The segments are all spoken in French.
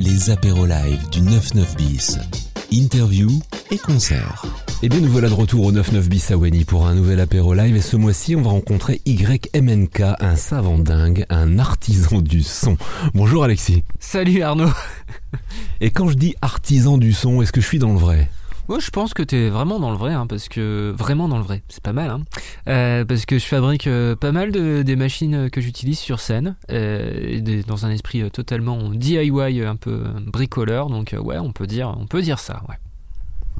les apéros live du 99 bis. Interview et concert. Eh bien, nous voilà de retour au 99 bis à Weni pour un nouvel apéro live et ce mois-ci, on va rencontrer YMNK, un savant dingue, un artisan du son. Bonjour Alexis. Salut Arnaud. Et quand je dis artisan du son, est-ce que je suis dans le vrai? Moi, je pense que t'es vraiment dans le vrai, hein, parce que vraiment dans le vrai, c'est pas mal, hein. Euh, parce que je fabrique euh, pas mal de des machines que j'utilise sur scène, euh, dans un esprit totalement DIY, un peu bricoleur. Donc ouais, on peut dire, on peut dire ça. Ouais.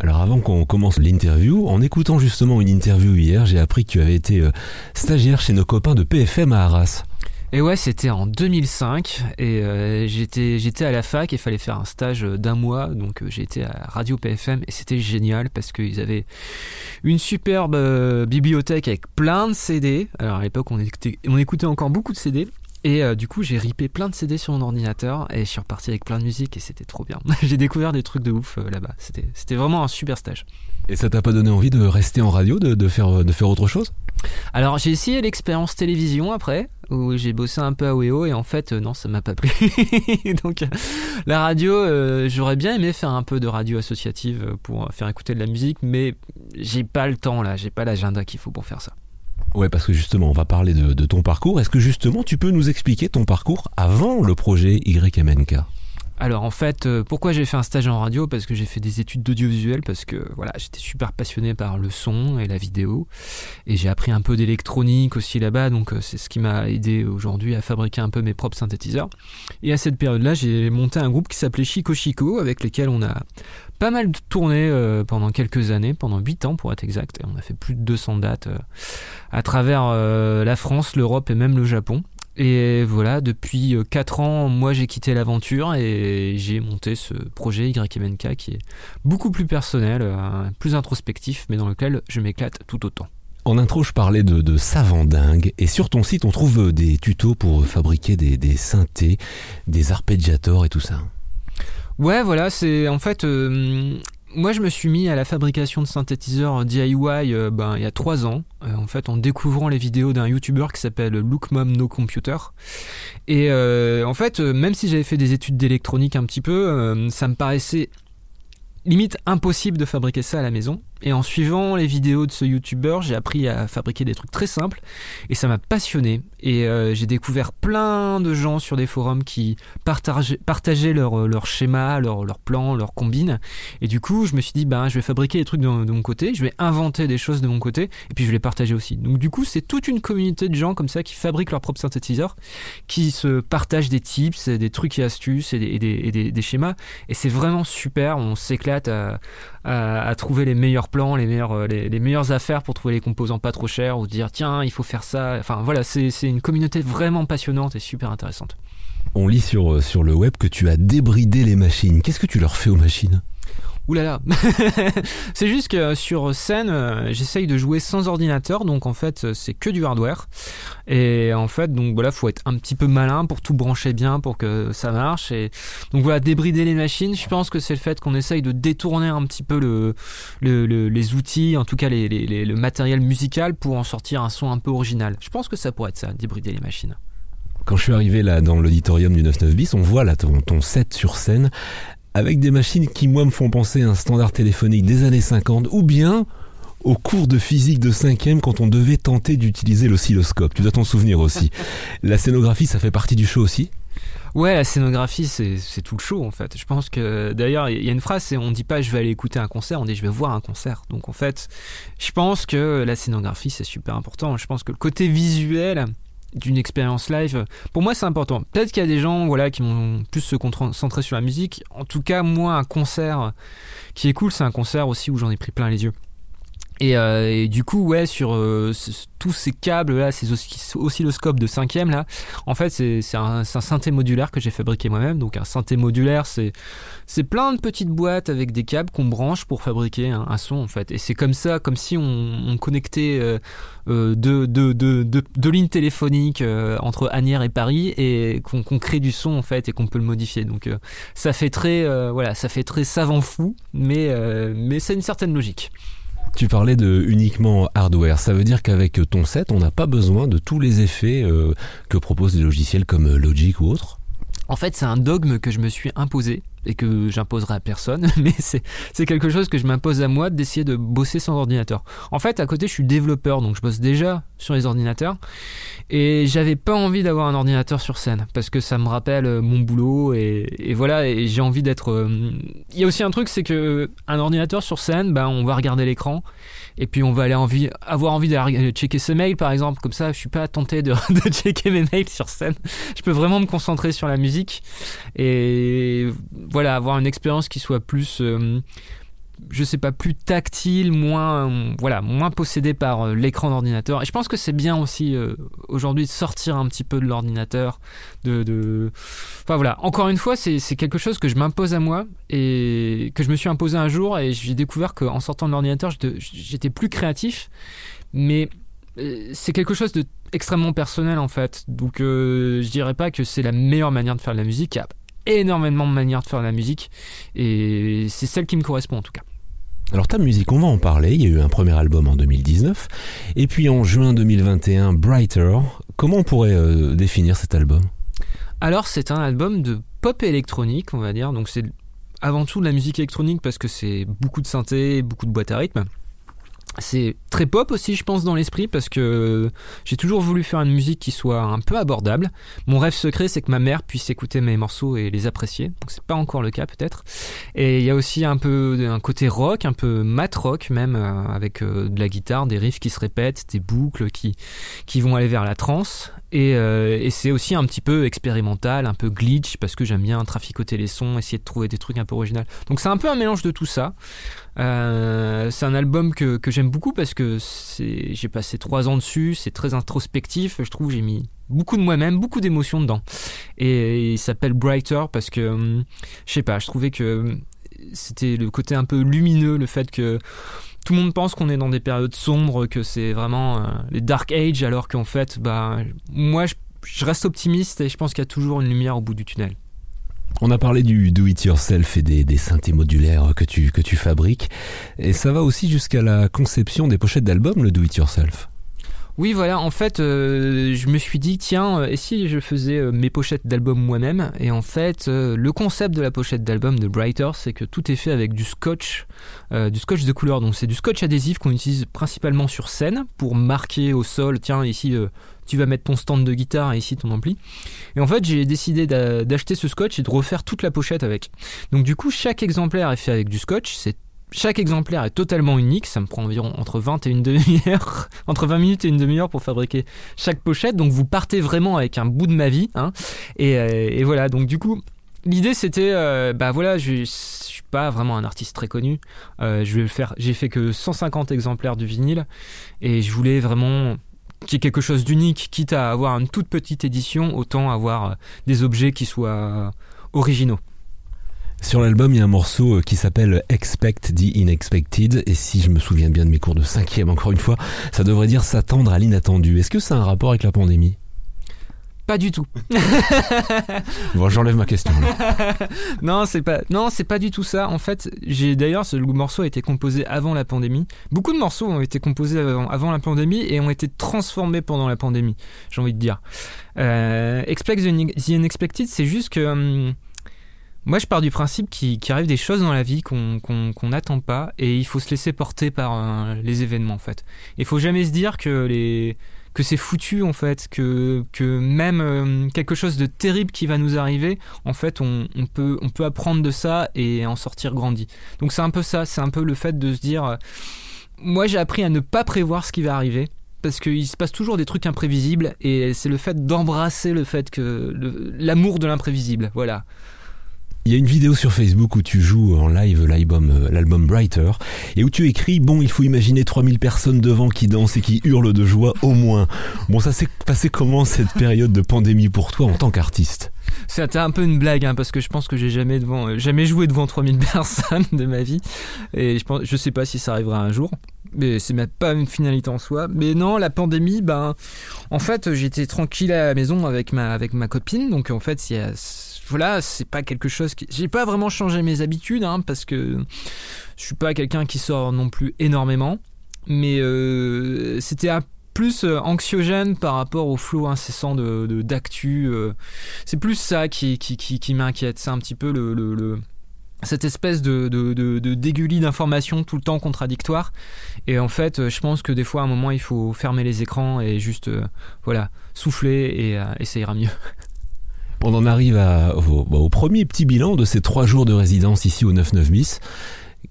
Alors avant qu'on commence l'interview, en écoutant justement une interview hier, j'ai appris que tu avais été stagiaire chez nos copains de PFM à Arras. Et ouais, c'était en 2005 et euh, j'étais j'étais à la fac et fallait faire un stage d'un mois. Donc euh, été à Radio PFM et c'était génial parce qu'ils avaient une superbe euh, bibliothèque avec plein de CD. Alors à l'époque, on écoutait, on écoutait encore beaucoup de CD. Et euh, du coup, j'ai ripé plein de CD sur mon ordinateur et je suis reparti avec plein de musique et c'était trop bien. j'ai découvert des trucs de ouf euh, là-bas. C'était vraiment un super stage. Et ça t'a pas donné envie de rester en radio, de, de de faire autre chose? Alors j'ai essayé l'expérience télévision après, où j'ai bossé un peu à WEO et en fait euh, non ça m'a pas plu. Donc la radio, euh, j'aurais bien aimé faire un peu de radio associative euh, pour faire écouter de la musique, mais j'ai pas le temps là, j'ai pas l'agenda qu'il faut pour faire ça. Ouais, parce que justement, on va parler de, de ton parcours. Est-ce que justement, tu peux nous expliquer ton parcours avant le projet YMNK Alors en fait, euh, pourquoi j'ai fait un stage en radio? Parce que j'ai fait des études d'audiovisuel, parce que voilà, j'étais super passionné par le son et la vidéo, et j'ai appris un peu d'électronique aussi là-bas, donc euh, c'est ce qui m'a aidé aujourd'hui à fabriquer un peu mes propres synthétiseurs. Et à cette période-là, j'ai monté un groupe qui s'appelait Chico Chico, avec lequel on a pas mal tourné euh, pendant quelques années, pendant 8 ans pour être exact, et on a fait plus de 200 dates à travers la France, l'Europe et même le Japon. Et voilà, depuis 4 ans, moi j'ai quitté l'aventure et j'ai monté ce projet YMNK qui est beaucoup plus personnel, euh, plus introspectif, mais dans lequel je m'éclate tout autant. En intro, je parlais de, de savant dingue. Et sur ton site, on trouve euh, des tutos pour fabriquer des, des synthés, des arpeggiators et tout ça. Ouais, voilà, c'est en fait. euh, moi, je me suis mis à la fabrication de synthétiseurs DIY euh, ben, il y a trois ans, euh, en fait, en découvrant les vidéos d'un YouTuber qui s'appelle Look Computer. Et euh, en fait, même si j'avais fait des études d'électronique un petit peu, ça me paraissait limite impossible de fabriquer ça à la maison. Et en suivant les vidéos de ce YouTuber, j'ai appris à fabriquer des trucs très simples et ça m'a passionné. Et euh, j'ai découvert plein de gens sur des forums qui partageaient, partageaient leur, leur schéma, leur, leur. Et du coup, je me suis dit, ben, je vais fabriquer des trucs de, mon côté, je vais inventer des choses de mon côté et puis je vais les partager aussi. Donc du coup, c'est toute une communauté de gens comme ça qui fabriquent leurs propres synthétiseurs, qui se partagent des tips, des trucs et astuces et des, schémas. Et c'est vraiment super. On s'éclate à, à trouver les meilleurs plans, les meilleures, euh, les, les meilleures affaires pour trouver les composants pas trop chers ou dire tiens, il faut faire ça. Enfin voilà, c'est c'est une communauté vraiment passionnante et super intéressante. On lit sur, euh, sur le web que tu as débridé les machines. Qu'est-ce que tu leur fais aux machines? Là C'est juste que sur scène, euh, j'essaye de jouer sans ordinateur, donc en fait, euh, c'est que du hardware. Et en fait, donc voilà, faut être un petit peu malin pour tout brancher bien pour que ça marche. Et donc voilà, débrider les machines, je pense que c'est le fait qu'on essaye de détourner un petit peu le, le- le- les outils, en tout cas les- le matériel musical pour en sortir un son un peu original. Je pense que ça pourrait être ça, débrider les machines. Quand je suis arrivé là dans l'auditorium du 99 bis, on voit là ton, ton set sur scène avec des machines qui moi me font penser à un standard téléphonique des années 50 ou bien au cours de physique de 5 quand on devait tenter d'utiliser l'oscilloscope. Tu dois t'en souvenir aussi. La scénographie, ça fait partie du show aussi? Ouais, la scénographie, c'est tout le show en fait. Je pense que d'ailleurs, il y a une phrase, c'est on dit pas je vais aller écouter un concert, on dit je vais voir un concert. Donc en fait, je pense que la scénographie, c'est super important. Je pense que le côté visuel d'une expérience live, pour moi, c'est important. Peut-être qu'il y a des gens voilà, qui vont plus se concentrer sur la musique. En tout cas, moi, un concert qui est cool, c'est un concert aussi où j'en ai pris plein les yeux. Et, euh, du coup, ouais, sur euh, tous ces câbles là, ces osci- oscilloscopes de cinquième là, en fait, c'est un, un synthé modulaire que j'ai fabriqué moi-même. Donc un synthé modulaire, c'est c'est plein de petites boîtes avec des câbles qu'on branche pour fabriquer un, son en fait. Et c'est comme ça, comme si on, on connectait euh, euh, deux, deux, deux, deux- lignes téléphoniques euh, entre Agnières et Paris et qu'on qu'on crée du son en fait et qu'on peut le modifier. Donc euh, ça fait très voilà, ça fait très savant fou, mais mais c'est une certaine logique. Tu parlais de uniquement hardware. Ça veut dire qu'avec ton set, on n'a pas besoin de tous les effets euh, que proposent des logiciels comme Logic ou autres? En fait, c'est un dogme que je me suis imposé et que j'imposerai à personne, mais c'est quelque chose que je m'impose à moi d'essayer de bosser sans ordinateur. En fait, à côté, je suis développeur, donc je bosse déjà sur les ordinateurs et j'avais pas envie d'avoir un ordinateur sur scène parce que ça me rappelle euh, mon boulot et, voilà, et j'ai envie d'être. Euh, il y a aussi un truc, c'est que un ordinateur sur scène, ben, on va regarder l'écran et puis on va aller envie, avoir envie de checker ses mails par exemple. Comme ça, je suis pas tenté de, de checker mes mails sur scène. Je peux vraiment me concentrer sur la musique et voilà, avoir une expérience qui soit plus euh, je sais pas, plus tactile, moins, voilà, moins possédé par euh, l'écran d'ordinateur. Et je pense que c'est bien aussi euh, aujourd'hui de sortir un petit peu de l'ordinateur, de, de, enfin voilà. Encore une fois, c'est quelque chose que je m'impose à moi et que je me suis imposé un jour et j'ai découvert qu'en sortant de l'ordinateur, j'étais plus créatif, mais euh, c'est quelque chose de extrêmement personnel en fait. Donc je dirais pas que c'est la meilleure manière de faire de la musique. Énormément de manières de faire de la musique et c'est celle qui me correspond en tout cas. Alors ta musique, on va en parler, il y a eu un premier album en 2019, et puis en juin 2021, Brighter. Comment on pourrait euh, définir cet album? Alors c'est un album de pop électronique, on va dire, donc c'est avant tout de la musique électronique parce que c'est beaucoup de synthé, beaucoup de boîte à rythme. C'est très pop aussi, je pense, dans l'esprit, parce que j'ai toujours voulu faire une musique qui soit un peu abordable. Mon rêve secret, c'est que ma mère puisse écouter mes morceaux et les apprécier. Donc c'est pas encore le cas peut-être. Et il y a aussi un peu un côté rock, un peu mat rock même, euh, avec euh, de la guitare, des riffs qui se répètent, des boucles qui qui vont aller vers la trance. Et, euh, et c'est aussi un petit peu expérimental, un peu glitch, parce que j'aime bien traficoter les sons, essayer de trouver des trucs un peu originaux. Donc c'est un peu un mélange de tout ça. Euh, c'est un album que, que j'aime beaucoup parce que j'ai passé trois ans dessus, c'est très introspectif, je trouve j'ai mis beaucoup de moi-même, beaucoup d'émotions dedans. Et, il s'appelle Brighter parce que, hum, je sais pas, je trouvais que c'était le côté un peu lumineux, le fait que tout le monde pense qu'on est dans des périodes sombres, que c'est vraiment euh, les dark age, alors qu'en fait, bah, moi je, reste optimiste et je pense qu'il y a toujours une lumière au bout du tunnel. On a parlé du do it yourself et des, des synthés modulaires que tu, que tu fabriques. Et ça va aussi jusqu'à la conception des pochettes d'albums, le do it yourself. Oui, voilà, en fait, euh, je me suis dit, tiens, euh, et si je faisais euh, mes pochettes d'albums moi-même? Et en fait, le concept de la pochette d'album de Brighter, c'est que tout est fait avec du scotch, du scotch de couleur. Donc, c'est du scotch adhésif qu'on utilise principalement sur scène pour marquer au sol, tiens, ici, tu vas mettre ton stand de guitare et ici ton ampli. Et en fait, j'ai décidé d'acheter ce scotch et de refaire toute la pochette avec. Donc, du coup, chaque exemplaire est fait avec du scotch. C'est chaque exemplaire est totalement unique, ça me prend environ entre 20 et une demi-heure, entre 20 minutes et une demi-heure pour fabriquer chaque pochette. Donc vous partez vraiment avec un bout de ma vie. Hein. Euh, et, voilà, donc du coup, l'idée c'était, euh, bah voilà, je, suis pas vraiment un artiste très connu. Euh, je vais faire, j'ai fait que 150 exemplaires du vinyle et je voulais vraiment qu'il y ait quelque chose d'unique, quitte à avoir une toute petite édition, autant avoir des objets qui soient originaux. Sur l'album, il y a un morceau euh, qui s'appelle Expect the Unexpected, et si je me souviens bien de mes cours de cinquième, encore une fois, ça devrait dire s'attendre à l'inattendu. Est-ce que ça a un rapport avec la pandémie? Pas du tout. bon, j'enlève ma question. non, c'est pas, non, c'est pas du tout ça. En fait, j'ai d'ailleurs, ce morceau a été composé avant la pandémie. Beaucoup de morceaux ont été composés avant, la pandémie et ont été transformés pendant la pandémie. J'ai envie de dire. Euh, Expect the Unexpected, c'est juste que. Hum, moi, je pars du principe qu'il arrive des choses dans la vie qu'on n'attend pas et il faut se laisser porter par euh, les événements en fait. Il faut jamais se dire que c'est foutu en fait, que même euh, quelque chose de terrible qui va nous arriver, en fait, on, on, peut on peut apprendre de ça et en sortir grandi. Donc c'est un peu ça, c'est un peu le fait de se dire. Euh, moi, j'ai appris à ne pas prévoir ce qui va arriver parce qu'il se passe toujours des trucs imprévisibles et c'est le fait d'embrasser le fait que l'amour de l'imprévisible. Voilà. Il y a une vidéo sur Facebook où tu joues en live l'album, euh, l'album Brighter et où tu écris bon il faut imaginer 3000 personnes devant qui dansent et qui hurlent de joie au moins. Bon ça s'est passé comment cette période de pandémie pour toi en tant qu'artiste? C'était un peu une blague hein, parce que je pense que j'ai jamais devant euh, jamais joué devant 3000 personnes de ma vie et je pense je sais pas si ça arrivera un jour mais c'est même pas une finalité en soi. Mais non, la pandémie, ben, en fait, j'étais tranquille à la maison avec ma, avec ma copine, donc en fait, il y a voilà, c'est pas quelque chose qui. J'ai pas vraiment changé mes habitudes, hein, parce que je suis pas quelqu'un qui sort non plus énormément. Mais euh, c'était plus euh, anxiogène par rapport au flot incessant de d'actu. Euh. c'est plus ça qui, qui, qui, m'inquiète. C'est un petit peu le, cette espèce de, de, de, d'informations tout le temps contradictoires. Et en fait, je pense que des fois, à un moment, il faut fermer les écrans et juste, voilà, souffler et, et ça mieux. On en arrive au, au, premier petit bilan de ces trois jours de résidence ici au 99 bis.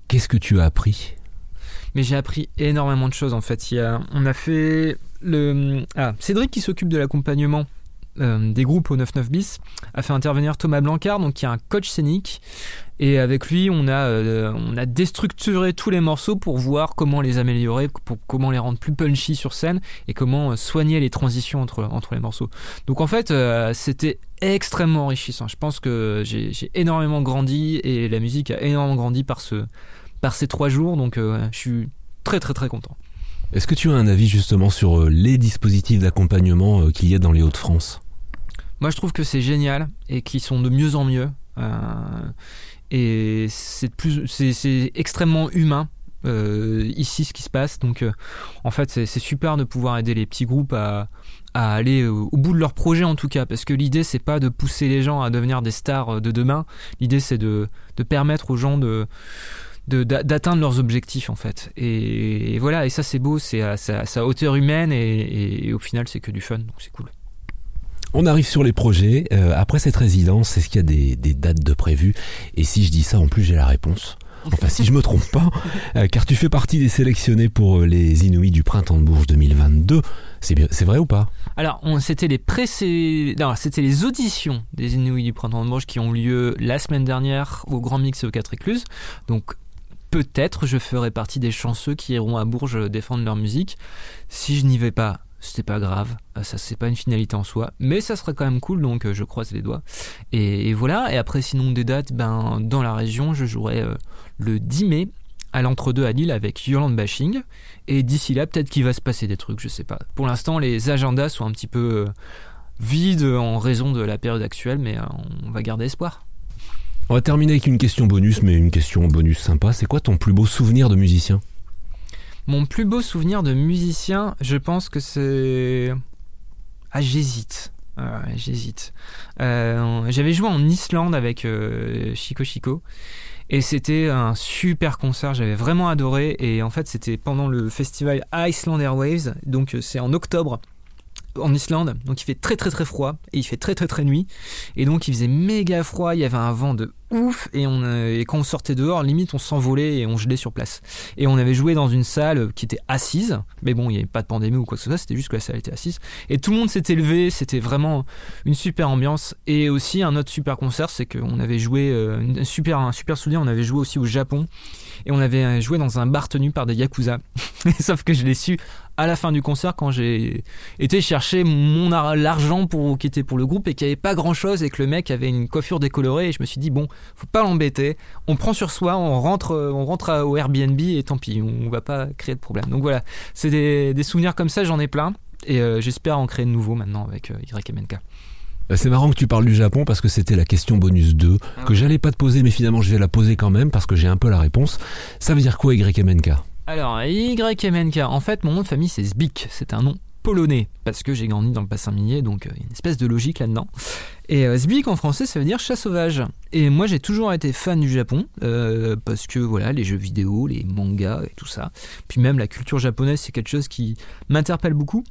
Qu'est-ce que tu as appris? Mais j'ai appris énormément de choses en fait. Il on a fait le ah, Cédric qui s'occupe de l'accompagnement euh, des groupes au 99 bis a fait intervenir Thomas Blancard donc qui est un coach scénique et avec lui on a euh, on a déstructuré tous les morceaux pour voir comment les améliorer pour comment les rendre plus punchy sur scène et comment euh, soigner les transitions entre entre les morceaux donc en fait c'était extrêmement enrichissant je pense que j'ai énormément grandi et la musique a énormément grandi par ce par ces trois jours. Donc je suis très très très content. Est-ce que tu as un avis justement sur les dispositifs d'accompagnement qu'il y a dans les Hauts-de-France? Moi je trouve que c'est génial et qu'ils sont de mieux en mieux. et c'est plus, c'est extrêmement humain. ici ce qui se passe donc en fait c'est super de pouvoir aider les petits groupes à, à aller au bout de leur projet en tout cas parce que l'idée c'est pas de pousser les gens à devenir des stars de demain l'idée c'est de, de permettre aux gens de d'atteindre leurs objectifs en fait. Et, voilà, et ça c'est beau, c'est à, sa hauteur humaine et, au final c'est que du fun, donc c'est cool. On arrive sur les projets. Euh, après cette résidence, est-ce qu'il y a des, dates de prévues? Et si je dis ça, en plus j'ai la réponse. Enfin, si je me trompe pas, euh, car tu fais partie des sélectionnés pour euh, les Inuits du printemps de Bourges 2022. C'est vrai ou pas? Alors, c'était les c'était les auditions des Inuits du printemps de Bourges qui ont lieu la semaine dernière au Grand Mix et au 4 Écluses. Donc, peut-être je ferai partie des chanceux qui iront à Bourges défendre leur musique. Si je n'y vais pas, c'est pas grave, euh, ça c'est pas une finalité en soi, mais ça serait quand même cool donc euh, je croise les doigts. Et, voilà, et après sinon des dates, ben dans la région, je jouerai euh, le 10 mai à l'entre-deux à Lille avec Yolande Bashing et d'ici là peut-être qu'il va se passer des trucs, je sais pas. Pour l'instant, les agendas sont un petit peu vides en raison de la période actuelle, mais on va garder espoir. On va terminer avec une question bonus, mais une question bonus sympa. C'est quoi ton plus beau souvenir de musicien? Mon plus beau souvenir de musicien, je pense que c'est... Ah, j'hésite. j'hésite. Euh, j'avais joué en Islande avec euh, Chico Chico. Et c'était un super concert, j'avais vraiment adoré. Et en fait, c'était pendant le festival Iceland Airwaves, donc euh, c'est en octobre en Islande, donc il fait très très très froid et il fait très très très nuit. Et donc il faisait méga froid, il y avait un vent de ouf et, on, euh, et quand on sortait dehors, limite on s'envolait et on gelait sur place. Et on avait joué dans une salle qui était assise, mais bon, il n'y avait pas de pandémie ou quoi que ce soit, c'était juste que la salle était assise. Et tout le monde s'était levé, c'était vraiment une super ambiance. Et aussi un autre super concert, c'est qu'on avait joué, euh, super, un super souvenir, on avait joué aussi au Japon et on avait euh, joué dans un bar tenu par des yakuza. Sauf que je l'ai su à la fin du concert quand j'ai été chercher mon l'argent pour qui était pour le groupe et qu'il n'y avait pas grand chose et que le mec avait une coiffure décolorée et je me suis dit bon faut pas l'embêter. On prend sur soi on rentre on rentre au Airbnb et tant pis on va pas créer de problème. Donc voilà c'est des, souvenirs comme ça j'en ai plein. Et euh, j'espère en créer de nouveaux maintenant avec euh, YMNK euh, c'est marrant que tu parles du Japon parce que c'était la question bonus 2 ah que j'allais pas te poser mais finalement je vais la poser quand même parce que j'ai un peu la réponse. Ça veut dire quoi YMNK alors, YMNK, en fait, mon nom de famille c'est Zbik, c'est un nom polonais, parce que j'ai grandi dans le bassin minier, donc euh, une espèce de logique là-dedans. Et euh, Zbik en français, ça veut dire chat sauvage. Et moi, j'ai toujours été fan du Japon, euh, parce que voilà, les jeux vidéo, les mangas et tout ça. Puis même la culture japonaise, c'est quelque chose qui m'interpelle beaucoup.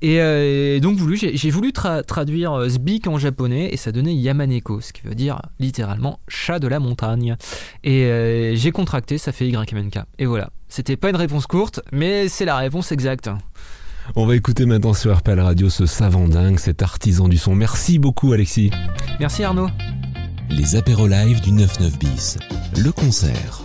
Et, donc, voulu, j'ai voulu traduire Zbik en japonais, et ça donnait Yamaneko, ce qui veut dire littéralement chat de la montagne. Et j'ai contracté, ça fait YMNK. Et voilà. C'était pas une réponse courte, mais c'est la réponse exacte. On va écouter maintenant sur RPL Radio ce savant dingue, cet artisan du son. Merci beaucoup Alexis. Merci Arnaud. Les apéros live du 99 bis. Le concert.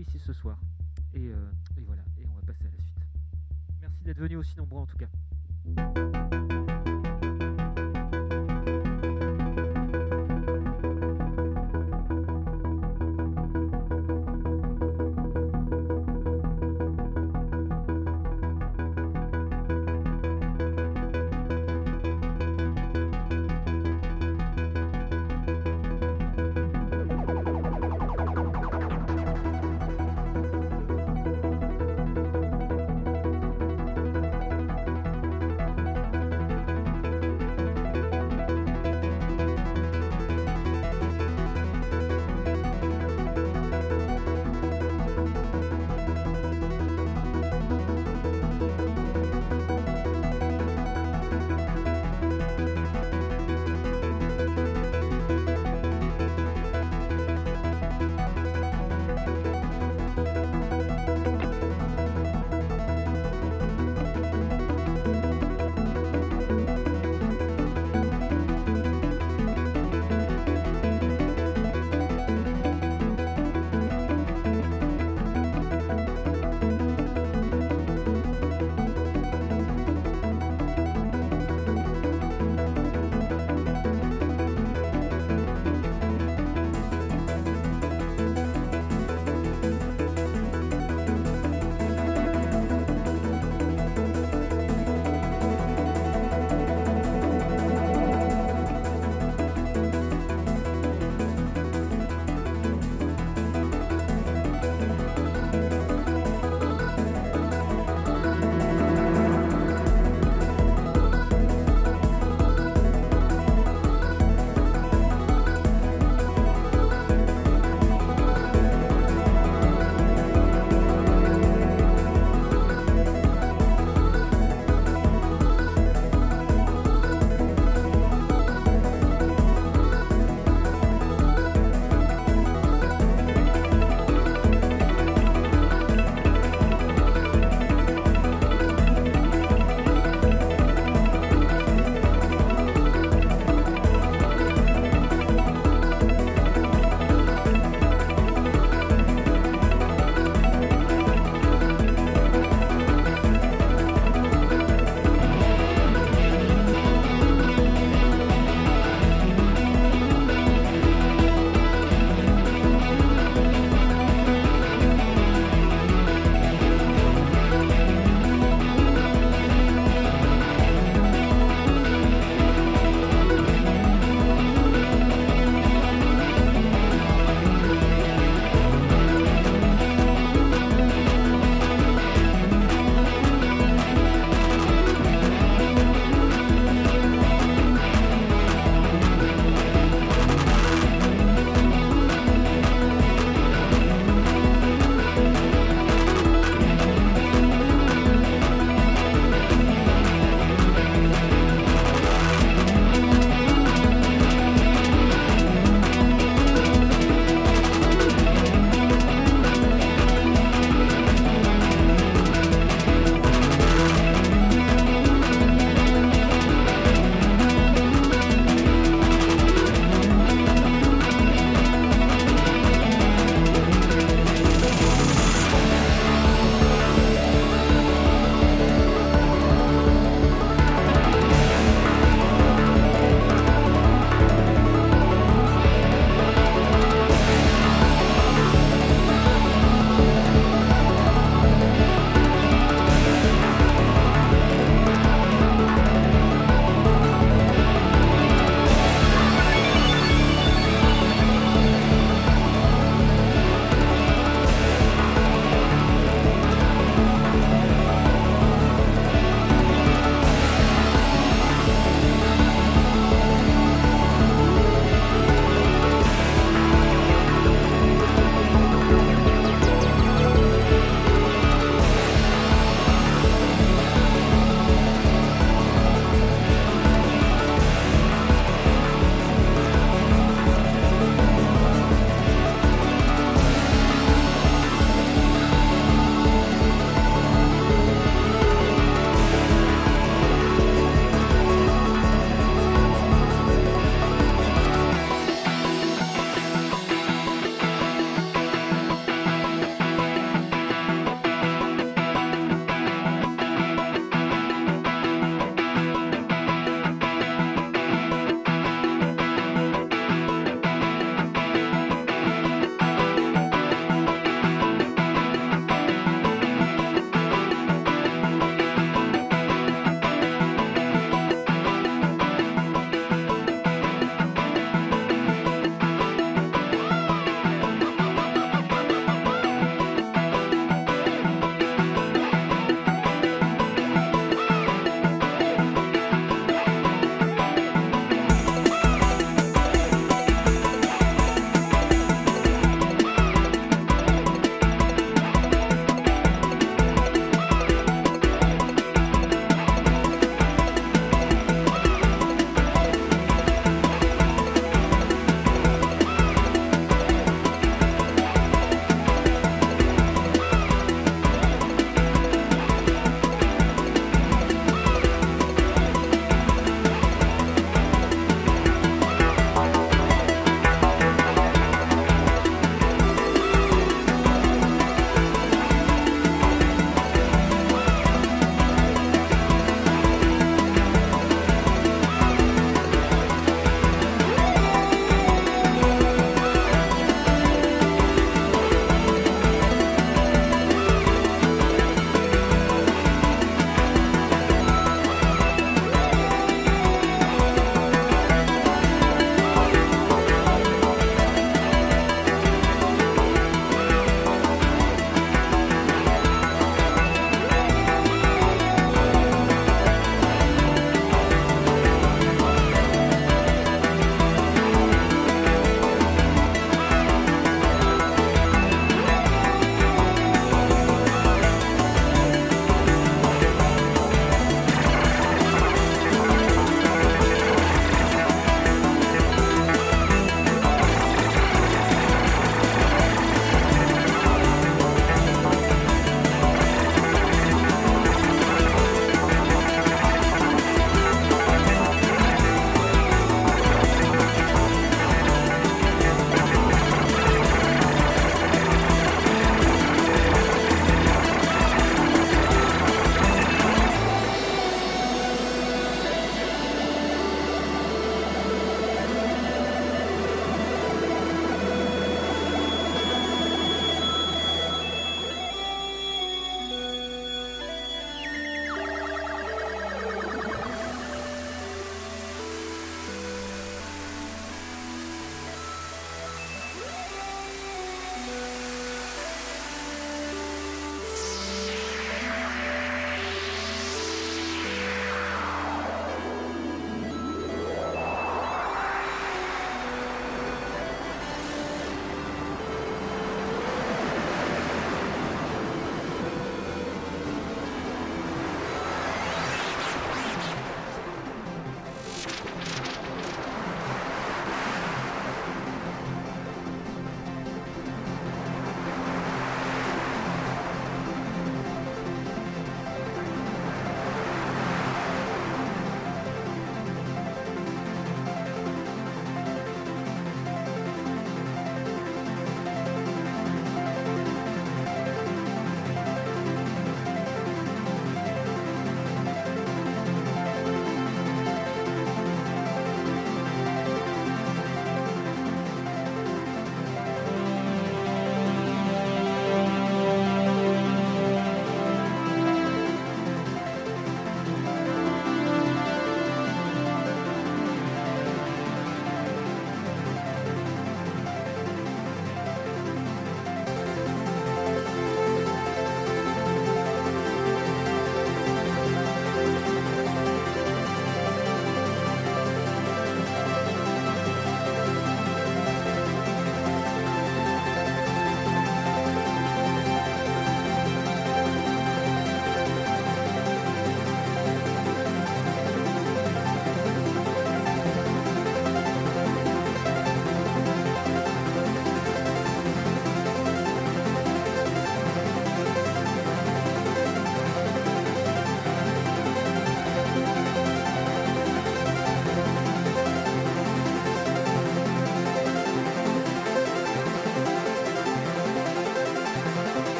Ici ce soir. Et, euh, et voilà, et on va passer à la suite. Merci d'être venus aussi nombreux en tout cas.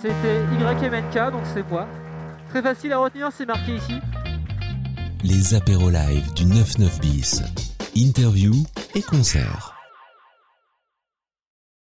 C'était YMNK, donc c'est moi. Très facile à retenir, c'est marqué ici. Les apéros live du 99 bis. Interview et concert.